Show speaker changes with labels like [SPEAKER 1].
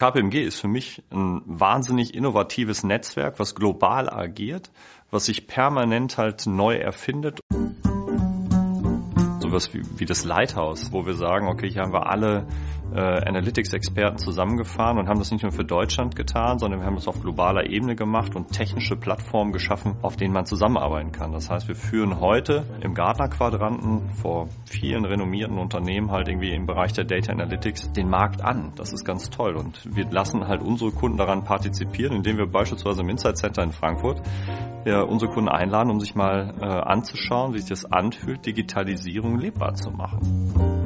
[SPEAKER 1] KPMG ist für mich ein wahnsinnig innovatives Netzwerk, was global agiert, was sich permanent halt neu erfindet. Sowas wie, wie das Lighthouse, wo wir sagen, okay, hier haben wir alle äh, Analytics-Experten zusammengefahren und haben das nicht nur für Deutschland getan, sondern wir haben das auf globaler Ebene gemacht und technische Plattformen geschaffen, auf denen man zusammenarbeiten kann. Das heißt, wir führen heute im Gartner-Quadranten vor vielen renommierten Unternehmen halt irgendwie im Bereich der Data Analytics den Markt an. Das ist ganz toll und wir lassen halt unsere Kunden daran partizipieren, indem wir beispielsweise im Insight Center in Frankfurt ja, unsere Kunden einladen, um sich mal äh, anzuschauen, wie sich das anfühlt, Digitalisierung lebbar zu machen.